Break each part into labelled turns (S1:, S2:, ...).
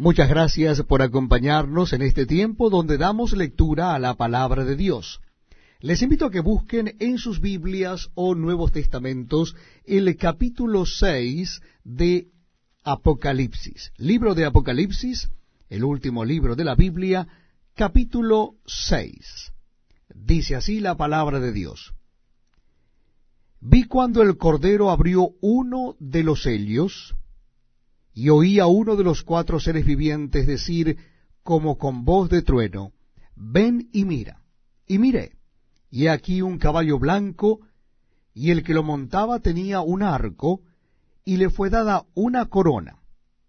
S1: Muchas gracias por acompañarnos en este tiempo donde damos lectura a la palabra de Dios. Les invito a que busquen en sus Biblias o Nuevos Testamentos el capítulo 6 de Apocalipsis. Libro de Apocalipsis, el último libro de la Biblia, capítulo 6. Dice así la palabra de Dios. Vi cuando el Cordero abrió uno de los sellos, y oí a uno de los cuatro seres vivientes decir, como con voz de trueno, Ven y mira. Y miré, y aquí un caballo blanco, y el que lo montaba tenía un arco, y le fue dada una corona,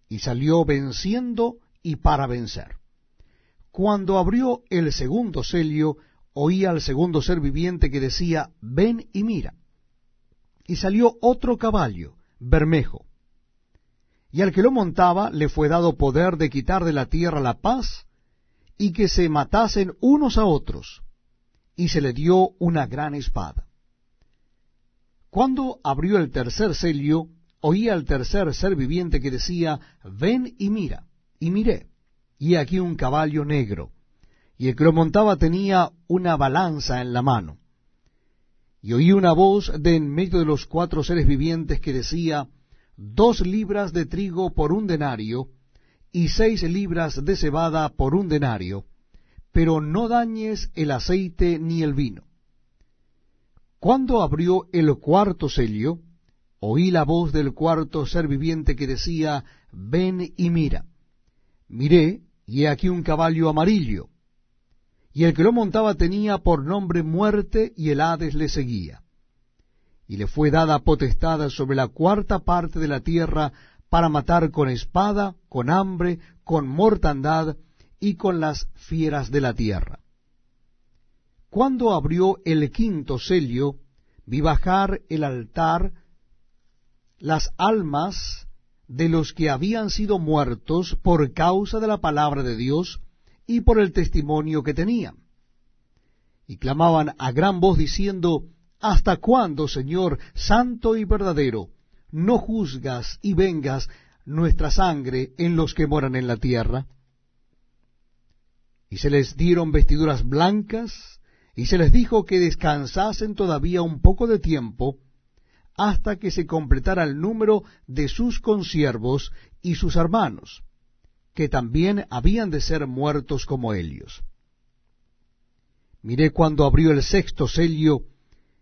S1: y salió venciendo y para vencer. Cuando abrió el segundo sello, oí al segundo ser viviente que decía, Ven y mira. Y salió otro caballo, bermejo y al que lo montaba le fue dado poder de quitar de la tierra la paz, y que se matasen unos a otros, y se le dio una gran espada. Cuando abrió el tercer sello, oí al tercer ser viviente que decía, Ven y mira, y miré, y aquí un caballo negro, y el que lo montaba tenía una balanza en la mano. Y oí una voz de en medio de los cuatro seres vivientes que decía, dos libras de trigo por un denario, y seis libras de cebada por un denario, pero no dañes el aceite ni el vino. Cuando abrió el cuarto sello, oí la voz del cuarto ser viviente que decía, Ven y mira. Miré, y he aquí un caballo amarillo, y el que lo montaba tenía por nombre muerte, y el Hades le seguía y le fue dada potestad sobre la cuarta parte de la tierra para matar con espada, con hambre, con mortandad y con las fieras de la tierra. Cuando abrió el quinto sello, vi bajar el altar las almas de los que habían sido muertos por causa de la palabra de Dios y por el testimonio que tenían. Y clamaban a gran voz diciendo, ¿Hasta cuándo, Señor, santo y verdadero, no juzgas y vengas nuestra sangre en los que moran en la tierra? Y se les dieron vestiduras blancas, y se les dijo que descansasen todavía un poco de tiempo, hasta que se completara el número de sus consiervos y sus hermanos, que también habían de ser muertos como ellos. Miré cuando abrió el sexto sello,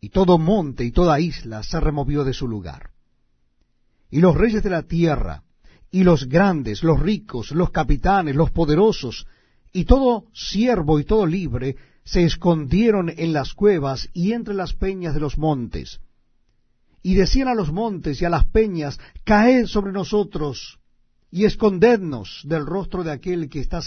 S1: y todo monte y toda isla se removió de su lugar. Y los reyes de la tierra, y los grandes, los ricos, los capitanes, los poderosos, y todo siervo y todo libre, se escondieron en las cuevas y entre las peñas de los montes. Y decían a los montes y a las peñas, Caed sobre nosotros, y escondednos del rostro de aquel que está